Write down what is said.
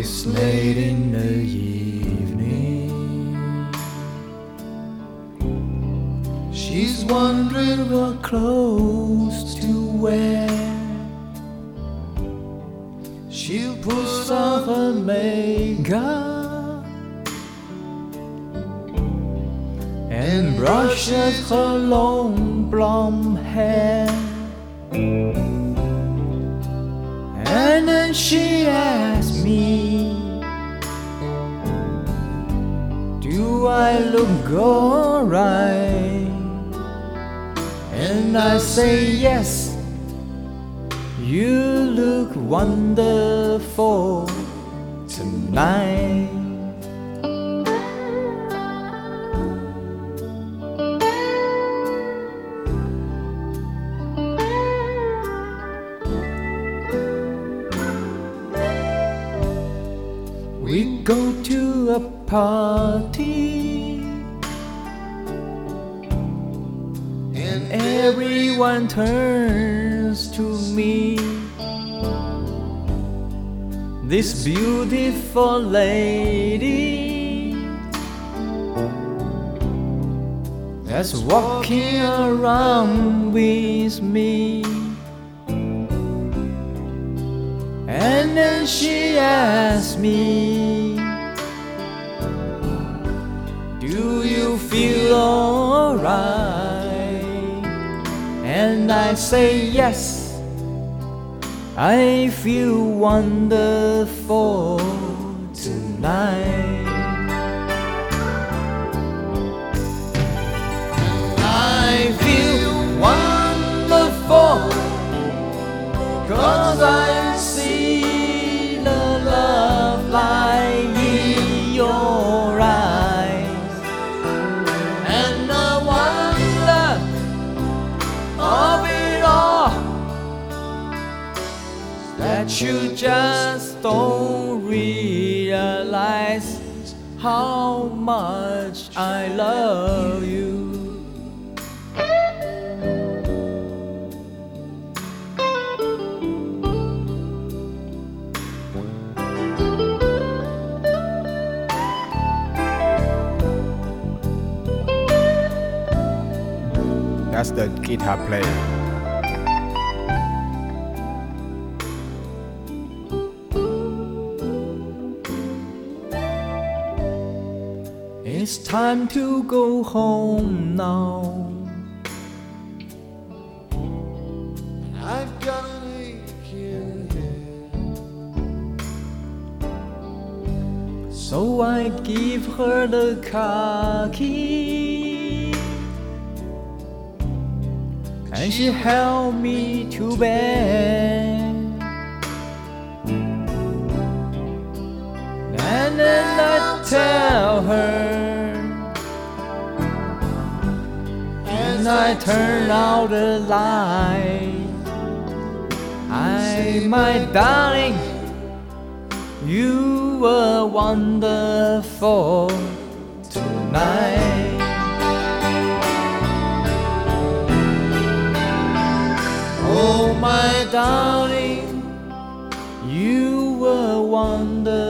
It's late in the evening. She's wondering what clothes to wear. She'll push off her makeup and brushes her long blonde hair. And then she asks me, Do I look alright? And I say yes, you look wonderful tonight. We go to a party and everyone turns to me. This beautiful lady that's walking around with me. And then she asked me, Do you feel alright? And I say, Yes, I feel wonderful tonight. That you just don't realize How much I love you That's the guitar player. It's time to go home now. I've got an aching head. So I give her the car key. And she helped me to bed. And then I tell her, and I turn out the light. I, my darling, you were wonderful tonight. Oh, my darling, you were wonderful